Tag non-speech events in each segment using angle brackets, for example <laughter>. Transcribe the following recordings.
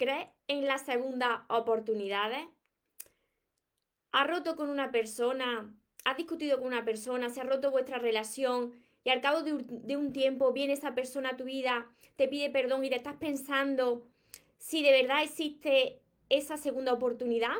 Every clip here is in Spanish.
¿Crees en las segundas oportunidades? ¿Has roto con una persona? ¿Has discutido con una persona? ¿Se ha roto vuestra relación? Y al cabo de un, tiempo viene esa persona a tu vida, te pide perdón y te estás pensando si de verdad existe esa segunda oportunidad.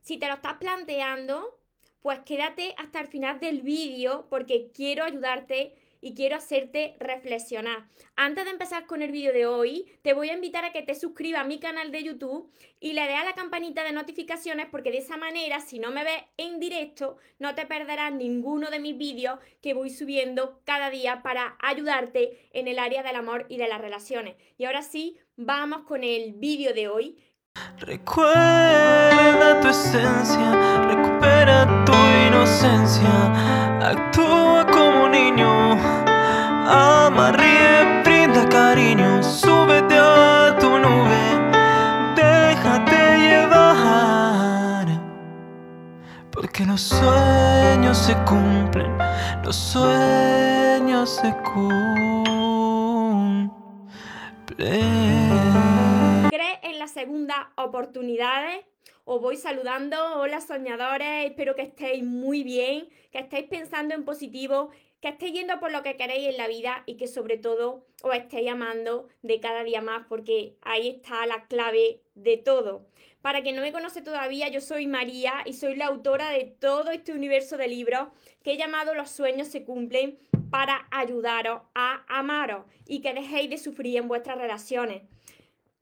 Si te lo estás planteando, pues quédate hasta el final del vídeo porque quiero ayudarte y quiero hacerte reflexionar. Antes de empezar con el vídeo de hoy, te voy a invitar a que te suscribas a mi canal de YouTube y le des a la campanita de notificaciones porque de esa manera, si no me ves en directo, no te perderás ninguno de mis vídeos que voy subiendo cada día para ayudarte en el área del amor y de las relaciones. Y ahora sí, vamos con el vídeo de hoy. Recuerda tu esencia, recupera tu inocencia, actúa los sueños se cumplen, los sueños se cumplen. ¿Crees en las segundas oportunidades? Os voy saludando, hola soñadores, espero que estéis muy bien, que estéis pensando en positivo que estéis yendo por lo que queréis en la vida y que sobre todo os estéis amando de cada día más, porque ahí está la clave de todo. Para quien no me conoce todavía, yo soy María y soy la autora de todo este universo de libros que he llamado Los sueños se cumplen para ayudaros a amaros y que dejéis de sufrir en vuestras relaciones.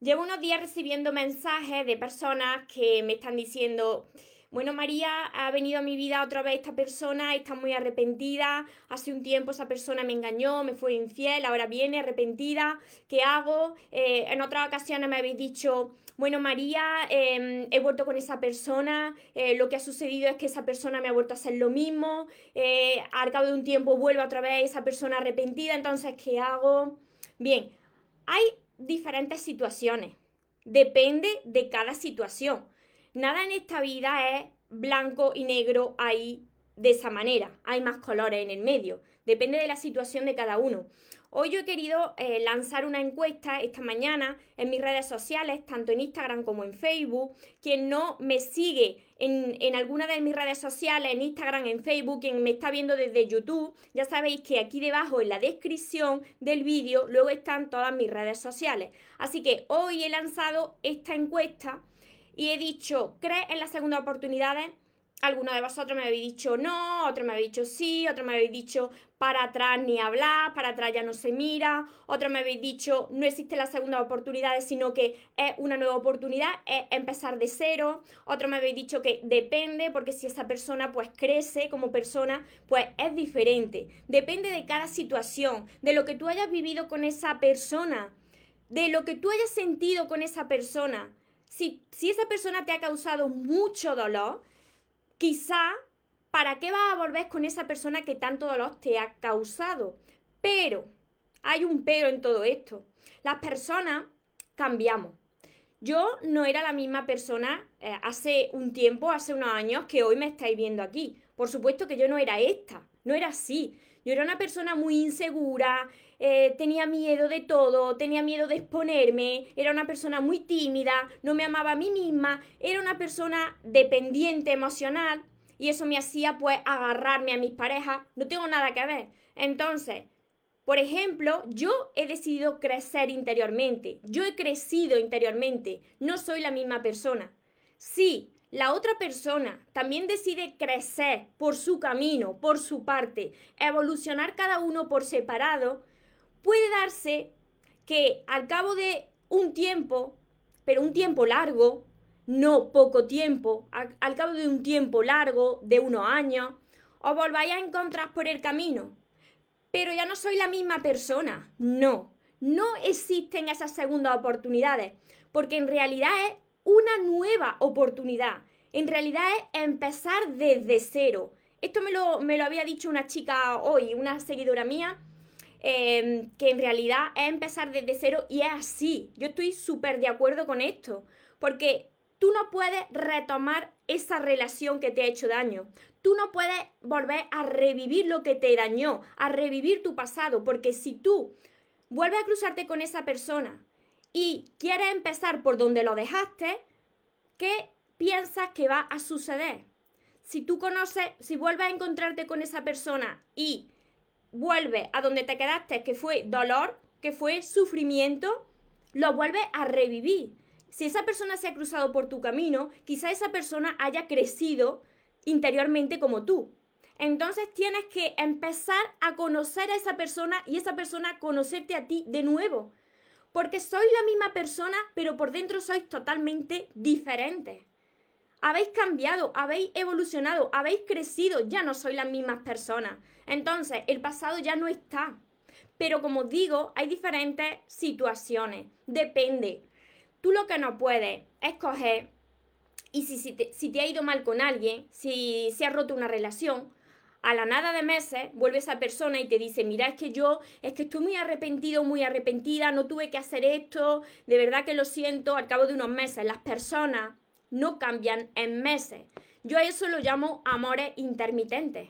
Llevo unos días recibiendo mensajes de personas que me están diciendo, bueno, María, ha venido a mi vida otra vez esta persona, está muy arrepentida, hace un tiempo esa persona me engañó, me fue infiel, ahora viene arrepentida, ¿qué hago? Eh, en otras ocasiones me habéis dicho, bueno, María, em, he vuelto con esa persona, eh, lo que ha sucedido es que esa persona me ha vuelto a hacer lo mismo, eh, al cabo de un tiempo vuelve otra vez esa persona arrepentida, entonces, ¿qué hago? Bien, hay diferentes situaciones, depende de cada situación. Nada en esta vida es blanco y negro ahí de esa manera. Hay más colores en el medio. Depende de la situación de cada uno. Hoy yo he querido eh, lanzar una encuesta esta mañana en mis redes sociales, tanto en Instagram como en Facebook. Quien no me sigue en, en, alguna de mis redes sociales, en Instagram, en Facebook, quien me está viendo desde YouTube, ya sabéis que aquí debajo en la descripción del vídeo luego están todas mis redes sociales. Así que hoy he lanzado esta encuesta y he dicho, ¿crees en las segundas oportunidades? Algunos de vosotros me habéis dicho no, otros me habéis dicho sí, otros me habéis dicho para atrás ni hablar, para atrás ya no se mira, otros me habéis dicho no existe la segunda oportunidad, sino que es una nueva oportunidad, es empezar de cero, otros me habéis dicho que depende, porque si esa persona pues crece como persona, pues es diferente, depende de cada situación, de lo que tú hayas vivido con esa persona, de lo que tú hayas sentido con esa persona. Si, esa persona te ha causado mucho dolor, quizá, ¿para qué vas a volver con esa persona que tanto dolor te ha causado? Pero, hay un pero en todo esto. Las personas cambiamos. Yo no era la misma persona eh, hace un tiempo, hace unos años, que hoy me estáis viendo aquí. Por supuesto que yo no era esta, no era así. Yo era una persona muy insegura, eh, tenía miedo de todo, tenía miedo de exponerme, era una persona muy tímida, no me amaba a mí misma, era una persona dependiente emocional y eso me hacía pues agarrarme a mis parejas, no tengo nada que ver. Entonces, por ejemplo, yo he decidido crecer interiormente, yo he crecido interiormente, no soy la misma persona. Sí, la otra persona también decide crecer por su camino, por su parte, evolucionar cada uno por separado, puede darse que al cabo de un tiempo, pero un tiempo largo, no poco tiempo, al, cabo de un tiempo largo, de unos años, os volváis a encontrar por el camino. Pero ya no soy la misma persona, no, no existen esas segundas oportunidades, porque en realidad es una nueva oportunidad, en realidad es empezar desde cero. Esto me lo, me lo había dicho una chica hoy, una seguidora mía, Em, que en realidad es empezar desde cero y es así. Yo estoy súper de acuerdo con esto, porque tú no puedes retomar esa relación que te ha hecho daño. Tú no puedes volver a revivir lo que te dañó, a revivir tu pasado, porque si tú vuelves a cruzarte con esa persona y quieres empezar por donde lo dejaste, ¿qué piensas que va a suceder? Si tú conoces, si vuelves a encontrarte con esa persona y vuelves a donde te quedaste, que fue dolor, que fue sufrimiento, lo vuelves a revivir. Si esa persona se ha cruzado por tu camino, quizá esa persona haya crecido interiormente como tú. Entonces tienes que empezar a conocer a esa persona y esa persona conocerte a ti de nuevo. Porque sois la misma persona, pero por dentro sois totalmente diferentes. Habéis cambiado, habéis evolucionado, habéis crecido, ya no sois las mismas personas. Entonces, el pasado ya no está. Pero como digo, hay diferentes situaciones. Depende. Tú lo que no puedes es coger y si, te, si te ha ido mal con alguien, si se ha roto una relación, a la nada de meses vuelve esa persona y te dice, mira, es que yo, es que estoy muy arrepentido, muy arrepentida, no tuve que hacer esto, de verdad que lo siento, al cabo de unos meses. Las personas no cambian en meses. Yo a eso lo llamo amores intermitentes.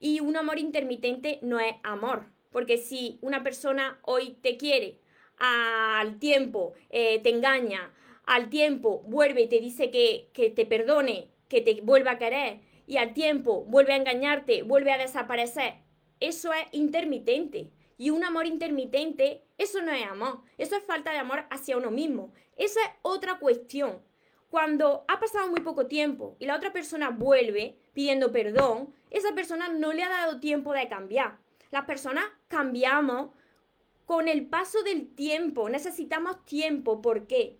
Y un amor intermitente no es amor, porque si una persona hoy te quiere, al tiempo eh, te engaña, al tiempo vuelve y te dice que, que te perdone, que te vuelva a querer, y al tiempo vuelve a engañarte, vuelve a desaparecer, eso es intermitente. Y un amor intermitente, eso no es amor, eso es falta de amor hacia uno mismo. Esa es otra cuestión. Cuando ha pasado muy poco tiempo y la otra persona vuelve pidiendo perdón, esa persona no le ha dado tiempo de cambiar. Las personas cambiamos con el paso del tiempo, necesitamos tiempo. ¿Por qué?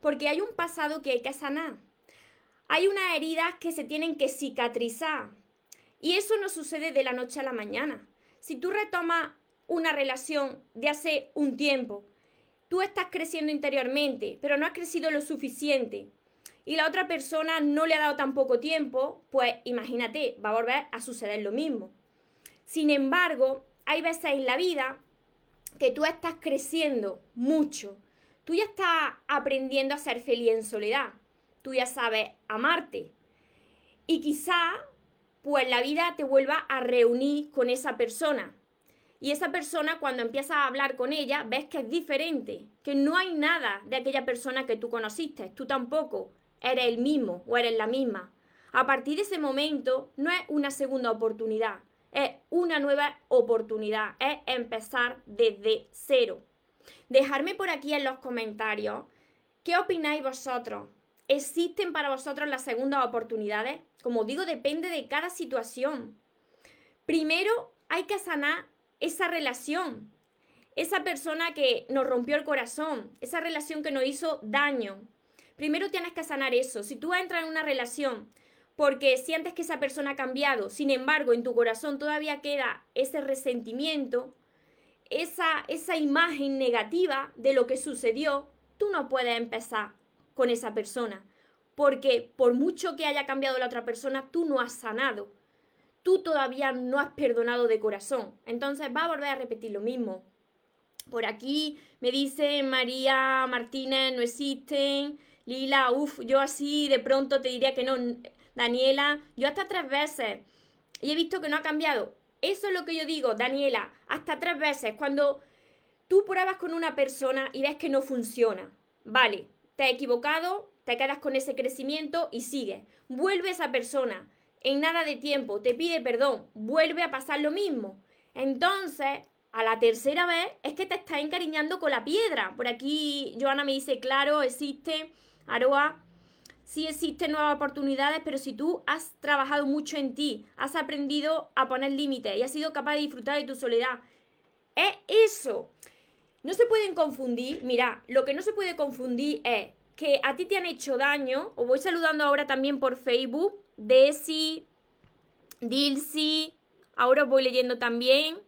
Porque hay un pasado que hay que sanar. Hay unas heridas que se tienen que cicatrizar. Y eso no sucede de la noche a la mañana. Si tú retomas una relación de hace un tiempo, tú estás creciendo interiormente, pero no has crecido lo suficiente y la otra persona no le ha dado tan poco tiempo, pues imagínate, va a volver a suceder lo mismo. Sin embargo, hay veces en la vida que tú estás creciendo mucho. Tú ya estás aprendiendo a ser feliz en soledad. Tú ya sabes amarte. Y quizá, pues la vida te vuelva a reunir con esa persona. Y esa persona, cuando empiezas a hablar con ella, ves que es diferente, que no hay nada de aquella persona que tú conociste, tú tampoco eres el mismo o eres la misma. A partir de ese momento no es una segunda oportunidad, es una nueva oportunidad, es empezar desde cero. Dejarme por aquí en los comentarios qué opináis vosotros. ¿Existen para vosotros las segundas oportunidades? Como digo, depende de cada situación. Primero hay que sanar esa relación, esa persona que nos rompió el corazón, esa relación que nos hizo daño, primero tienes que sanar eso. Si tú entras en una relación porque sientes que esa persona ha cambiado, sin embargo, en tu corazón todavía queda ese resentimiento, esa, esa imagen negativa de lo que sucedió, tú no puedes empezar con esa persona. Porque por mucho que haya cambiado la otra persona, tú no has sanado. Tú todavía no has perdonado de corazón. Entonces va a volver a repetir lo mismo. Por aquí me dice María Martínez, no existen. Lila, uff, yo así de pronto te diría que no. Daniela, yo hasta tres veces. Y he visto que no ha cambiado. Eso es lo que yo digo, Daniela, hasta tres veces. Cuando tú pruebas con una persona y ves que no funciona. Vale, te has equivocado, te quedas con ese crecimiento y sigues. Vuelve esa persona. En nada de tiempo te pide perdón. Vuelve a pasar lo mismo. Entonces, a la tercera vez es que te estás encariñando con la piedra. Por aquí Joana me dice, claro, existe Aroa, sí existen nuevas oportunidades, pero si tú has trabajado mucho en ti, has aprendido a poner límites y has sido capaz de disfrutar de tu soledad, es eso. No se pueden confundir, mira, lo que no se puede confundir es que a ti te han hecho daño, os voy saludando ahora también por Facebook, Desi, Dilsi, ahora os voy leyendo también.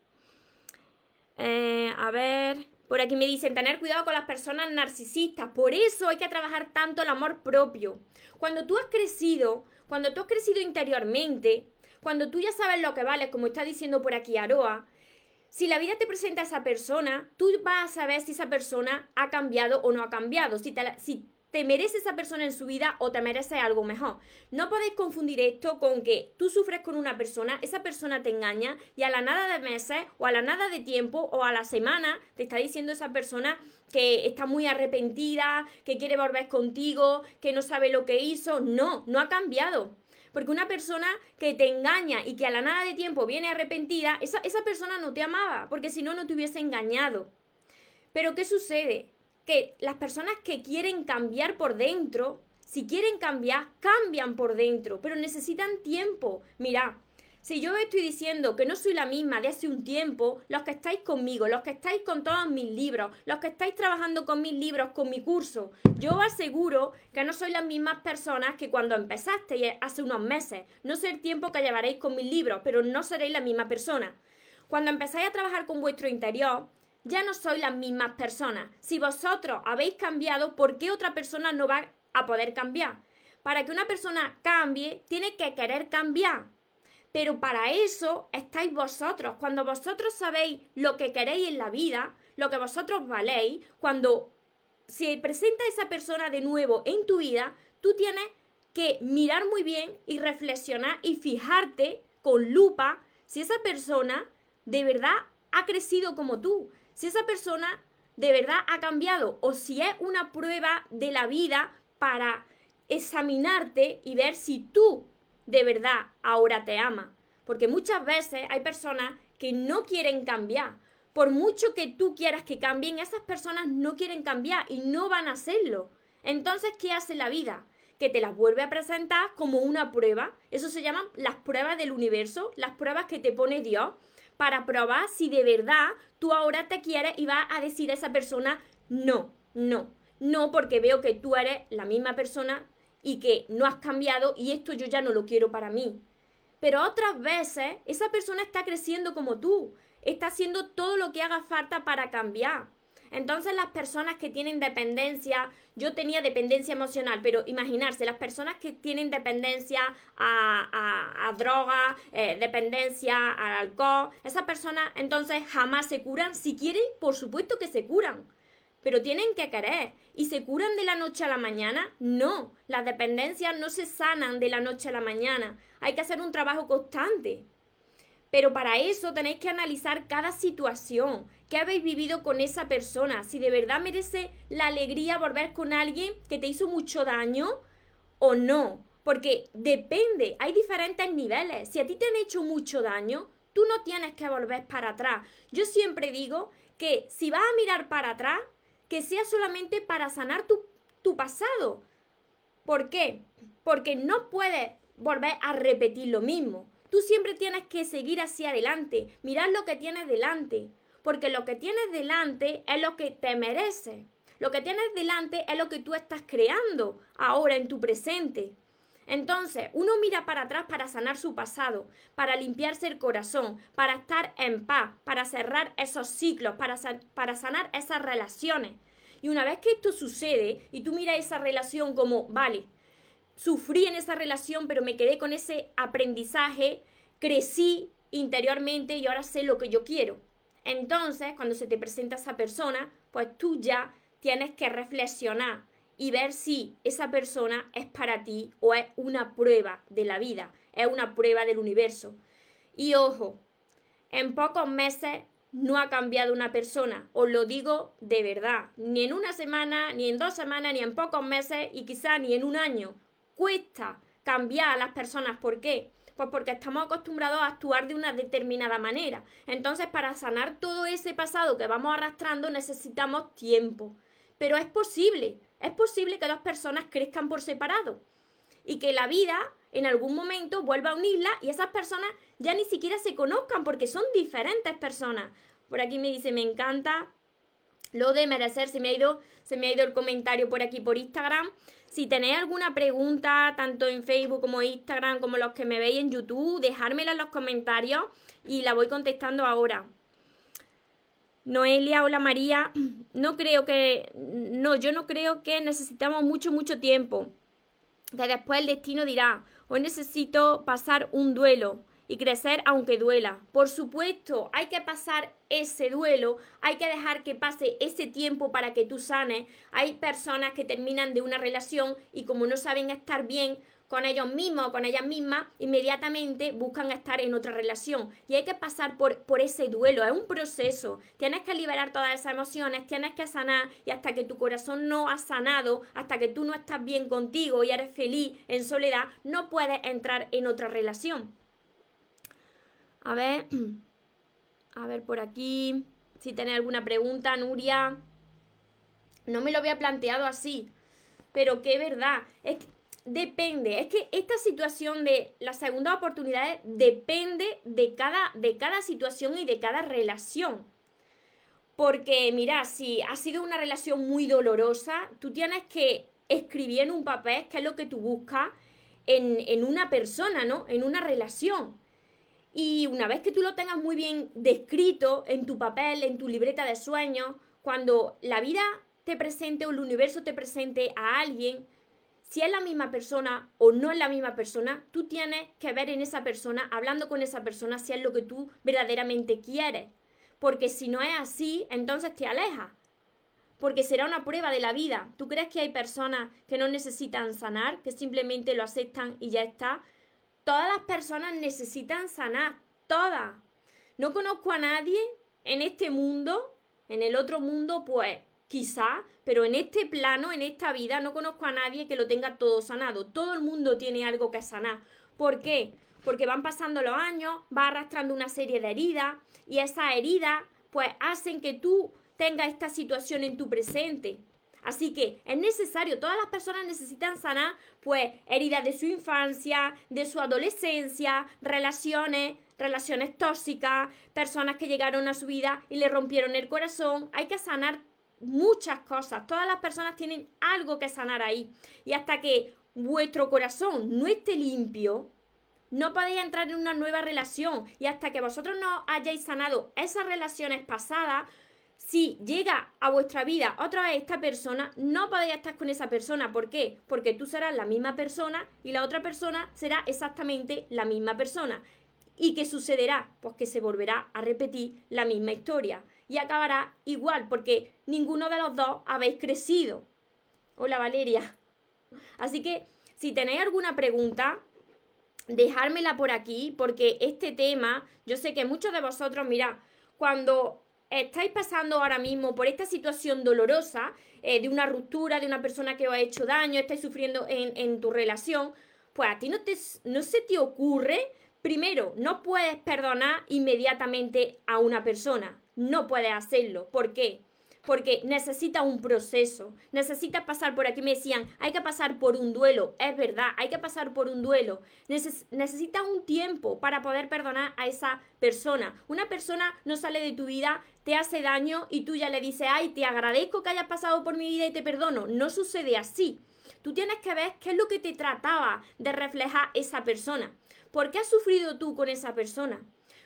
Eh, a ver, por aquí me dicen tener cuidado con las personas narcisistas. Por eso hay que trabajar tanto el amor propio. Cuando tú has crecido, cuando tú has crecido interiormente, cuando tú ya sabes lo que vales, como está diciendo por aquí Aroa, si la vida te presenta a esa persona, tú vas a saber si esa persona ha cambiado o no ha cambiado. Si, si te merece esa persona en su vida o te merece algo mejor. No podéis confundir esto con que tú sufres con una persona, esa persona te engaña y a la nada de meses o a la nada de tiempo o a la semana te está diciendo esa persona que está muy arrepentida, que quiere volver contigo, que no sabe lo que hizo. No, no ha cambiado. Porque una persona que te engaña y que a la nada de tiempo viene arrepentida, esa, esa persona no te amaba, porque si no, no te hubiese engañado. Pero ¿qué sucede? que las personas que quieren cambiar por dentro, si quieren cambiar, cambian por dentro, pero necesitan tiempo. Mira, si yo estoy diciendo que no soy la misma de hace un tiempo, los que estáis conmigo, los que estáis con todos mis libros, los que estáis trabajando con mis libros, con mi curso, yo aseguro que no sois las mismas personas que cuando empezasteis hace unos meses. No sé el tiempo que llevaréis con mis libros, pero no seréis la misma persona. Cuando empezáis a trabajar con vuestro interior, ya no sois las mismas personas. Si vosotros habéis cambiado, ¿por qué otra persona no va a poder cambiar? Para que una persona cambie, tiene que querer cambiar. Pero para eso estáis vosotros. Cuando vosotros sabéis lo que queréis en la vida, lo que vosotros valéis, cuando se presenta esa persona de nuevo en tu vida, tú tienes que mirar muy bien y reflexionar y fijarte con lupa si esa persona de verdad ha crecido como tú, si esa persona de verdad ha cambiado o si es una prueba de la vida para examinarte y ver si tú de verdad ahora te ama. Porque muchas veces hay personas que no quieren cambiar. Por mucho que tú quieras que cambien, esas personas no quieren cambiar y no van a hacerlo. Entonces, ¿qué hace la vida? Que te las vuelve a presentar como una prueba. Eso se llaman las pruebas del universo, las pruebas que te pone Dios para probar si de verdad tú ahora te quieres y vas a decir a esa persona, no, no, no, porque veo que tú eres la misma persona y que no has cambiado y esto yo ya no lo quiero para mí. Pero otras veces esa persona está creciendo como tú, está haciendo todo lo que haga falta para cambiar. Entonces las personas que tienen dependencia, yo tenía dependencia emocional, pero imaginarse, las personas que tienen dependencia a, a, droga, eh, dependencia al alcohol, esas personas entonces jamás se curan. Si quieren, por supuesto que se curan, pero tienen que querer. ¿Y se curan de la noche a la mañana? No, las dependencias no se sanan de la noche a la mañana. Hay que hacer un trabajo constante. Pero para eso tenéis que analizar cada situación, qué habéis vivido con esa persona, si de verdad merece la alegría volver con alguien que te hizo mucho daño o no. Porque depende, hay diferentes niveles. Si a ti te han hecho mucho daño, tú no tienes que volver para atrás. Yo siempre digo que si vas a mirar para atrás, que sea solamente para sanar tu, tu pasado. ¿Por qué? Porque no puedes volver a repetir lo mismo. Tú siempre tienes que seguir hacia adelante, mirar lo que tienes delante, porque lo que tienes delante es lo que te merece. Lo que tienes delante es lo que tú estás creando ahora en tu presente. Entonces, uno mira para atrás para sanar su pasado, para limpiarse el corazón, para estar en paz, para cerrar esos ciclos, para, para sanar esas relaciones. Y una vez que esto sucede y tú miras esa relación como, vale, sufrí en esa relación, pero me quedé con ese aprendizaje, crecí interiormente y ahora sé lo que yo quiero. Entonces, cuando se te presenta esa persona, pues tú ya tienes que reflexionar y ver si esa persona es para ti o es una prueba de la vida, es una prueba del universo. Y ojo, en pocos meses no ha cambiado una persona, os lo digo de verdad, ni en una semana, ni en dos semanas, ni en pocos meses y quizá ni en un año cuesta cambiar a las personas. ¿Por qué? Pues porque estamos acostumbrados a actuar de una determinada manera. Entonces, para sanar todo ese pasado que vamos arrastrando, necesitamos tiempo. Pero es posible, es posible que dos personas crezcan por separado y que la vida en algún momento vuelva a unirla y esas personas ya ni siquiera se conozcan porque son diferentes personas. Por aquí me dice, me encanta lo de merecer, se me ha ido, se me ha ido el comentario por aquí por Instagram. Si tenéis alguna pregunta, tanto en Facebook como Instagram, como los que me veis en YouTube, dejármela en los comentarios y la voy contestando ahora. Noelia, hola María. No creo que. No, yo no creo que necesitamos mucho, mucho tiempo. Que después el destino dirá: hoy necesito pasar un duelo y crecer aunque duela. Por supuesto, hay que pasar ese duelo, hay que dejar que pase ese tiempo para que tú sanes. Hay personas que terminan de una relación y como no saben estar bien con ellos mismos o con ellas mismas, inmediatamente buscan estar en otra relación. Y hay que pasar por, por ese duelo, es un proceso. Tienes que liberar todas esas emociones, tienes que sanar y hasta que tu corazón no ha sanado, hasta que tú no estás bien contigo y eres feliz en soledad, no puedes entrar en otra relación. A ver, <clears throat> a ver por aquí, si tenés alguna pregunta, Nuria. No me lo había planteado así, pero qué verdad. Es depende, es que esta situación de las segundas oportunidades depende de cada, de cada situación y de cada relación. Porque mira, si ha sido una relación muy dolorosa, tú tienes que escribir en un papel qué es lo que tú buscas en, en una persona, ¿no? En una relación. Y una vez que tú lo tengas muy bien descrito en tu papel, en tu libreta de sueños, cuando la vida te presente o el universo te presente a alguien, si es la misma persona o no es la misma persona, tú tienes que ver en esa persona, hablando con esa persona, si es lo que tú verdaderamente quieres. Porque si no es así, entonces te alejas. Porque será una prueba de la vida. ¿Tú crees que hay personas que no necesitan sanar, que simplemente lo aceptan y ya está? Todas las personas necesitan sanar, todas. No conozco a nadie en este mundo, en el otro mundo, pues quizá, pero en este plano, en esta vida, no conozco a nadie que lo tenga todo sanado. Todo el mundo tiene algo que sanar. ¿Por qué? Porque van pasando los años, va arrastrando una serie de heridas y esas heridas pues hacen que tú tengas esta situación en tu presente. Así que es necesario, todas las personas necesitan sanar pues heridas de su infancia, de su adolescencia, relaciones, relaciones tóxicas, personas que llegaron a su vida y le rompieron el corazón. Hay que sanar muchas cosas. Todas las personas tienen algo que sanar ahí. Y hasta que vuestro corazón no esté limpio, no podéis entrar en una nueva relación. Y hasta que vosotros no hayáis sanado esas relaciones pasadas, si llega a vuestra vida otra vez esta persona, no podéis estar con esa persona. ¿Por qué? Porque tú serás la misma persona y la otra persona será exactamente la misma persona. ¿Y qué sucederá? Pues que se volverá a repetir la misma historia y acabará igual, porque ninguno de los dos habéis crecido. Hola Valeria. Así que si tenéis alguna pregunta, dejármela por aquí, porque este tema, yo sé que muchos de vosotros, mira, cuando estáis pasando ahora mismo por esta situación dolorosa eh, de una ruptura, de una persona que os ha hecho daño, estáis sufriendo en, en tu relación, pues a ti no, te, no se te ocurre, primero, no puedes perdonar inmediatamente a una persona no puedes hacerlo. ¿Por qué? Porque necesita un proceso, necesita pasar por aquí. Me decían, hay que pasar por un duelo. Es verdad, hay que pasar por un duelo. necesita un tiempo para poder perdonar a esa persona. Una persona no sale de tu vida, te hace daño y tú ya le dices, ay, te agradezco que hayas pasado por mi vida y te perdono. No sucede así. Tú tienes que ver qué es lo que te trataba de reflejar esa persona. ¿Por qué has sufrido tú con esa persona?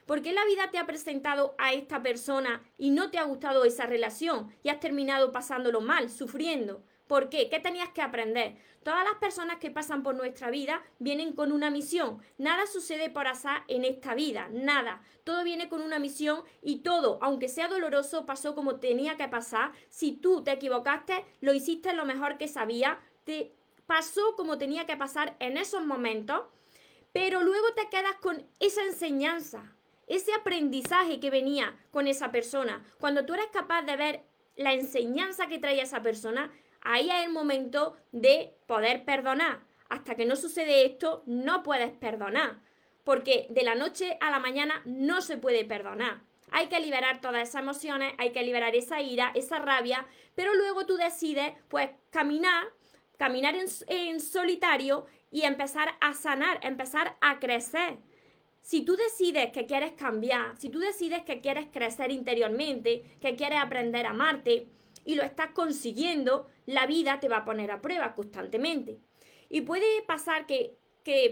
¿Por qué la vida te ha presentado a esta persona y no te ha gustado esa relación y has terminado pasándolo mal, sufriendo? ¿Por qué? ¿Qué tenías que aprender? Todas las personas que pasan por nuestra vida vienen con una misión. Nada sucede por azar en esta vida, nada. Todo viene con una misión y todo, aunque sea doloroso, pasó como tenía que pasar. Si tú te equivocaste, lo hiciste lo mejor que sabía, te pasó como tenía que pasar en esos momentos, pero luego te quedas con esa enseñanza ese aprendizaje que venía con esa persona, cuando tú eres capaz de ver la enseñanza que traía esa persona, ahí es el momento de poder perdonar. Hasta que no sucede esto, no puedes perdonar, porque de la noche a la mañana no se puede perdonar. Hay que liberar todas esas emociones, hay que liberar esa ira, esa rabia, pero luego tú decides, pues, caminar, caminar en, en solitario y empezar a sanar, empezar a crecer si tú decides que quieres cambiar, si tú decides que quieres crecer interiormente, que quieres aprender a amarte y lo estás consiguiendo, la vida te va a poner a prueba constantemente. Y puede pasar que,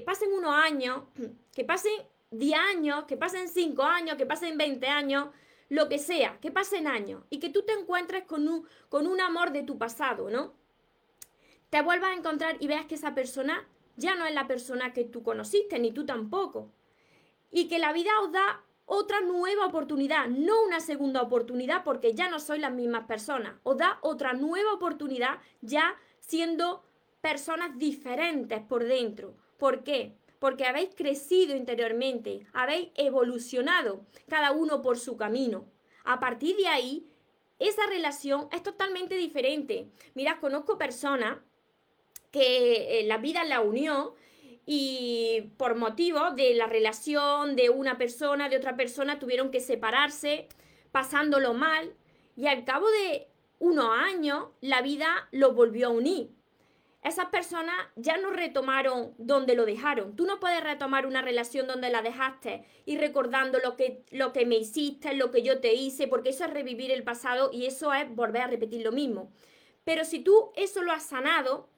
pasen unos años, <clears throat> que pasen 10 años, que pasen 5 años, que pasen 20 años, lo que sea, que pasen años y que tú te encuentres con un, con un amor de tu pasado, ¿no? Te vuelvas a encontrar y veas que esa persona ya no es la persona que tú conociste, ni tú tampoco y que la vida os da otra nueva oportunidad, no una segunda oportunidad porque ya no sois las mismas personas, os da otra nueva oportunidad ya siendo personas diferentes por dentro. ¿Por qué? Porque habéis crecido interiormente, habéis evolucionado, cada uno por su camino. A partir de ahí, esa relación es totalmente diferente. Mira, conozco personas que eh, la vida la unió y por motivo de la relación de una persona, de otra persona, tuvieron que separarse, pasándolo mal, y al cabo de unos años la vida los volvió a unir esas personas ya no retomaron donde lo dejaron. Tú no puedes retomar una relación donde la dejaste y recordando lo que, lo que me hiciste, lo que yo te hice, porque eso es revivir el pasado y eso es volver a repetir lo mismo. Pero si tú eso lo has sanado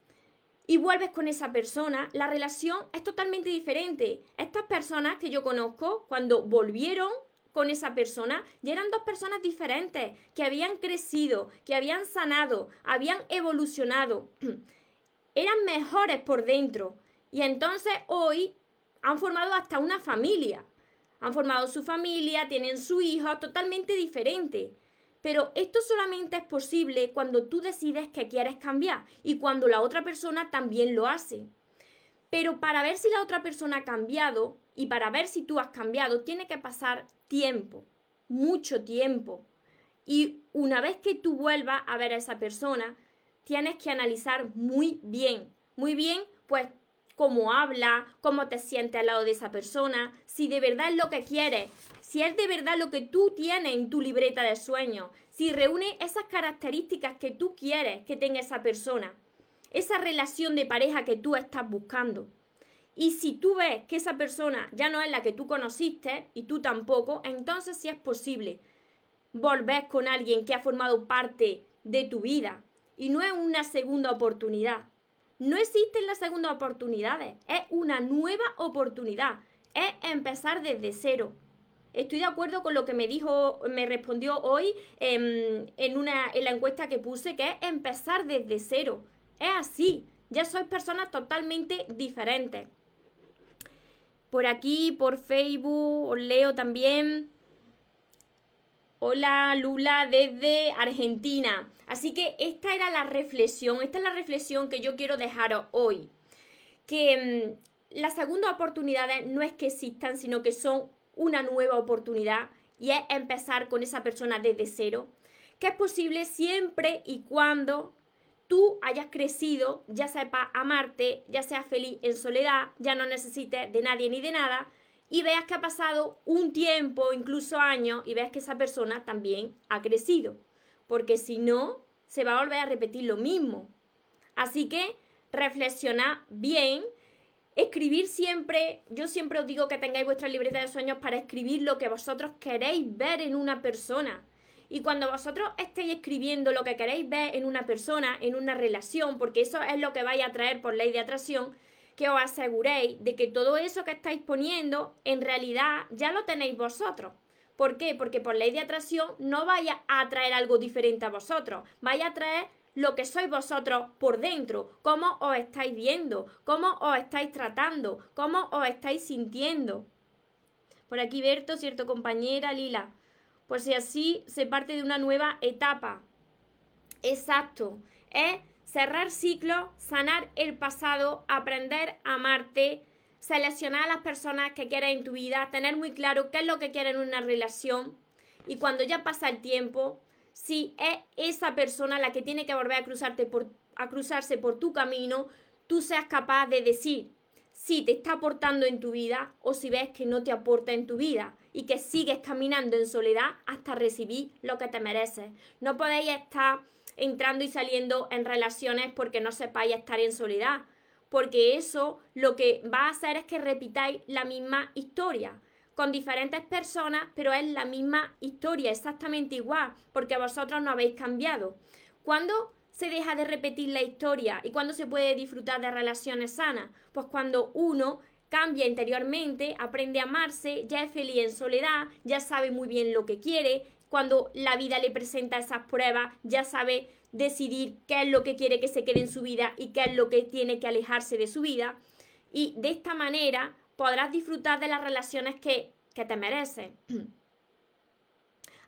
y vuelves con esa persona, la relación es totalmente diferente. Estas personas que yo conozco, cuando volvieron con esa persona, ya eran dos personas diferentes, que habían crecido, que habían sanado, habían evolucionado. <clears throat> eran mejores por dentro. Y entonces hoy han formado hasta una familia. Han formado su familia, tienen su hijo totalmente diferente. Pero esto solamente es posible cuando tú decides que quieres cambiar y cuando la otra persona también lo hace. Pero para ver si la otra persona ha cambiado y para ver si tú has cambiado, tiene que pasar tiempo, mucho tiempo. Y una vez que tú vuelvas a ver a esa persona, tienes que analizar muy bien, muy bien, pues cómo habla, cómo te sientes al lado de esa persona, si de verdad es lo que quieres, si es de verdad lo que tú tienes en tu libreta de sueños, si reúne esas características que tú quieres que tenga esa persona, esa relación de pareja que tú estás buscando. Y si tú ves que esa persona ya no es la que tú conociste y tú tampoco, entonces sí es posible volver con alguien que ha formado parte de tu vida, y no es una segunda oportunidad. No existen las segundas oportunidades, es una nueva oportunidad, es empezar desde cero. Estoy de acuerdo con lo que me dijo, me respondió hoy en, una, en la encuesta que puse, que es empezar desde cero. Es así, ya sois personas totalmente diferentes. Por aquí, por Facebook, os leo también. Hola Lula desde Argentina. Así que esta era la reflexión, esta es la reflexión que yo quiero dejaros hoy. Que mm, las segundas oportunidades no es que existan, sino que son una nueva oportunidad y es empezar con esa persona desde cero. Que es posible siempre y cuando tú hayas crecido, ya sepas amarte, ya seas feliz en soledad, ya no necesites de nadie ni de nada y veas que ha pasado un tiempo, incluso años, y veas que esa persona también ha crecido. Porque si no, se va a volver a repetir lo mismo. Así que reflexiona bien, escribir siempre, yo siempre os digo que tengáis vuestra libreta de sueños para escribir lo que vosotros queréis ver en una persona. Y cuando vosotros estéis escribiendo lo que queréis ver en una persona, en una relación, porque eso es lo que vais a traer por ley de atracción, que os aseguréis de que todo eso que estáis poniendo en realidad ya lo tenéis vosotros. ¿Por qué? Porque por ley de atracción no vaya a atraer algo diferente a vosotros, vaya a atraer lo que sois vosotros por dentro, cómo os estáis viendo, cómo os estáis tratando, cómo os estáis sintiendo. Por aquí Berto, cierto compañera, Lila. Pues si así se parte de una nueva etapa. Exacto. Es cerrar ciclos, sanar el pasado, aprender a amarte, seleccionar a las personas que quieres en tu vida, tener muy claro qué es lo que quieres en una relación y cuando ya pasa el tiempo, si es esa persona la que tiene que volver a, a cruzarse por tu camino, tú seas capaz de decir si te está aportando en tu vida o si ves que no te aporta en tu vida y que sigues caminando en soledad hasta recibir lo que te mereces. No podéis estar entrando y saliendo en relaciones porque no sepáis estar en soledad, porque eso lo que va a hacer es que repitáis la misma historia con diferentes personas, pero es la misma historia, exactamente igual, porque vosotros no habéis cambiado. ¿Cuándo se deja de repetir la historia y cuándo se puede disfrutar de relaciones sanas? Pues cuando uno cambia interiormente, aprende a amarse, ya es feliz en soledad, ya sabe muy bien lo que quiere, cuando la vida le presenta esas pruebas, ya sabe decidir qué es lo que quiere que se quede en su vida y qué es lo que tiene que alejarse de su vida. Y de esta manera podrás disfrutar de las relaciones que, que te mereces. <clears throat>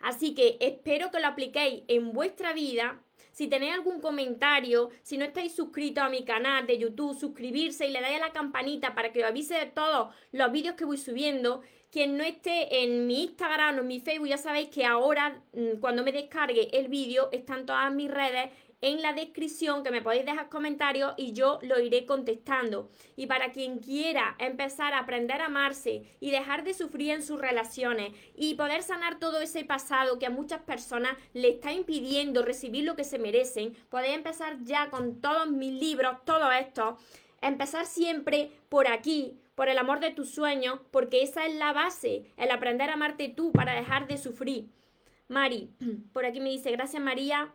Así que espero que lo apliquéis en vuestra vida. Si tenéis algún comentario, si no estáis suscritos a mi canal de YouTube, suscribirse y le dais a la campanita para que os avise de todos los vídeos que voy subiendo. Quien no esté en mi Instagram o en mi Facebook, ya sabéis que ahora, mm, cuando me descargue el vídeo, están todas mis redes en la descripción que me podéis dejar comentarios y yo lo iré contestando. Y para quien quiera empezar a aprender a amarse y dejar de sufrir en sus relaciones y poder sanar todo ese pasado que a muchas personas le está impidiendo recibir lo que se merecen, podéis empezar ya con todos mis libros, todo esto. Empezar siempre por aquí, por el amor de tus sueños, porque esa es la base, el aprender a amarte tú para dejar de sufrir. Mari, <clears throat> por aquí me dice, gracias María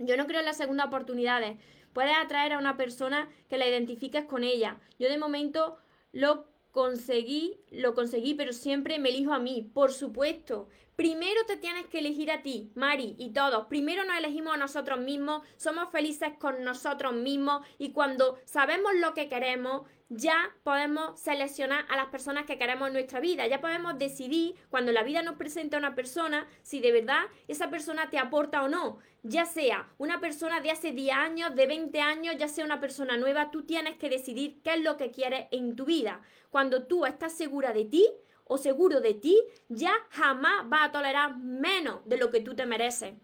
yo no creo en las segundas oportunidades. Puedes atraer a una persona que la identifiques con ella. Yo de momento lo conseguí, lo conseguí, pero siempre me elijo a mí, por supuesto. Primero te tienes que elegir a ti, Mari, y todos. Primero nos elegimos a nosotros mismos, somos felices con nosotros mismos y cuando sabemos lo que queremos, ya podemos seleccionar a las personas que queremos en nuestra vida. Ya podemos decidir cuando la vida nos presenta a una persona si de verdad esa persona te aporta o no. Ya sea una persona de hace 10 años, de 20 años, ya sea una persona nueva, tú tienes que decidir qué es lo que quieres en tu vida. Cuando tú estás segura de ti o seguro de ti, ya jamás vas a tolerar menos de lo que tú te mereces.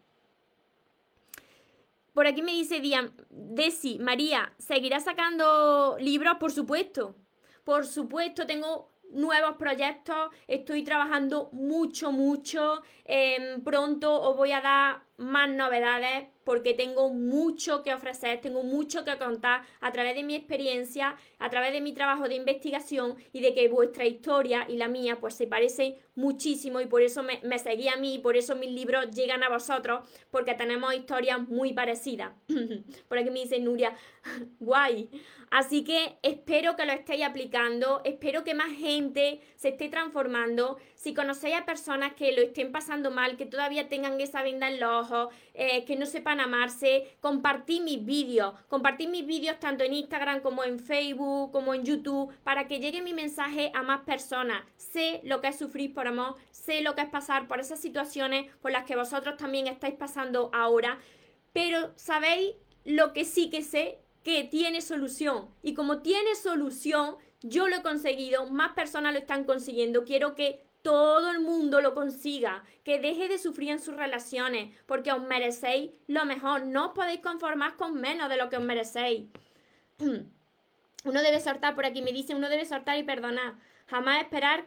Por aquí me dice Desi, María, ¿seguirá sacando libros? Por supuesto. Por supuesto, tengo nuevos proyectos, estoy trabajando mucho, mucho. Em, pronto os voy a dar más novedades porque tengo mucho que ofrecer, tengo mucho que contar a través de mi experiencia, a través de mi trabajo de investigación y de que vuestra historia y la mía pues se parecen muchísimo y por eso me, me seguí a mí y por eso mis libros llegan a vosotros porque tenemos historias muy parecidas. <clears throat> por aquí me dice Nuria, <laughs> guay. Así que espero que lo estéis aplicando, espero que más gente se esté transformando. Si conocéis a personas que lo estén pasando mal, que todavía tengan esa venda en los ojos, eh, que no sepan amarse, compartí mis vídeos, compartí mis vídeos tanto en Instagram como en Facebook, como en YouTube, para que llegue mi mensaje a más personas. Sé lo que es sufrir por amor, sé lo que es pasar por esas situaciones por las que vosotros también estáis pasando ahora, pero sabéis lo que sí que sé que tiene solución. Y como tiene solución, yo lo he conseguido, más personas lo están consiguiendo. Quiero que todo el mundo lo consiga, que deje de sufrir en sus relaciones, porque os merecéis lo mejor. No os podéis conformar con menos de lo que os merecéis. <clears throat> Uno debe soltar, por aquí me dice, uno debe soltar y perdonar. Jamás esperar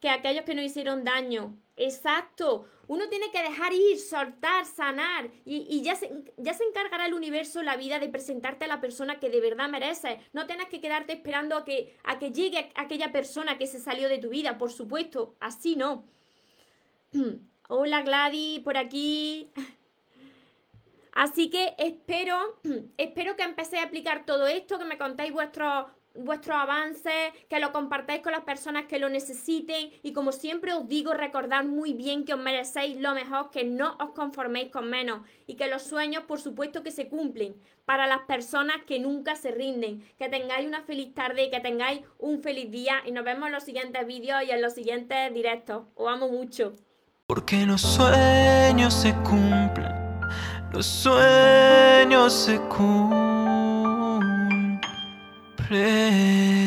que aquellos que nos hicieron daño. Exacto. Uno tiene que dejar ir, soltar, sanar y, ya, se, encargará el universo, la vida, de presentarte a la persona que de verdad mereces. No tienes que quedarte esperando a que, llegue aquella persona que se salió de tu vida, por supuesto. Así no. <clears throat> Hola Gladys, por aquí. Así que espero, <clears throat> espero que empecéis a aplicar todo esto, que me contáis vuestros vuestros avances, que lo compartáis con las personas que lo necesiten y como siempre os digo, recordad muy bien que os merecéis lo mejor, que no os conforméis con menos y que los sueños por supuesto que se cumplen para las personas que nunca se rinden. Que tengáis una feliz tarde y que tengáis un feliz día y nos vemos en los siguientes vídeos y en los siguientes directos. Os amo mucho. Porque los sueños se cumplen, los sueños se cumplen. play.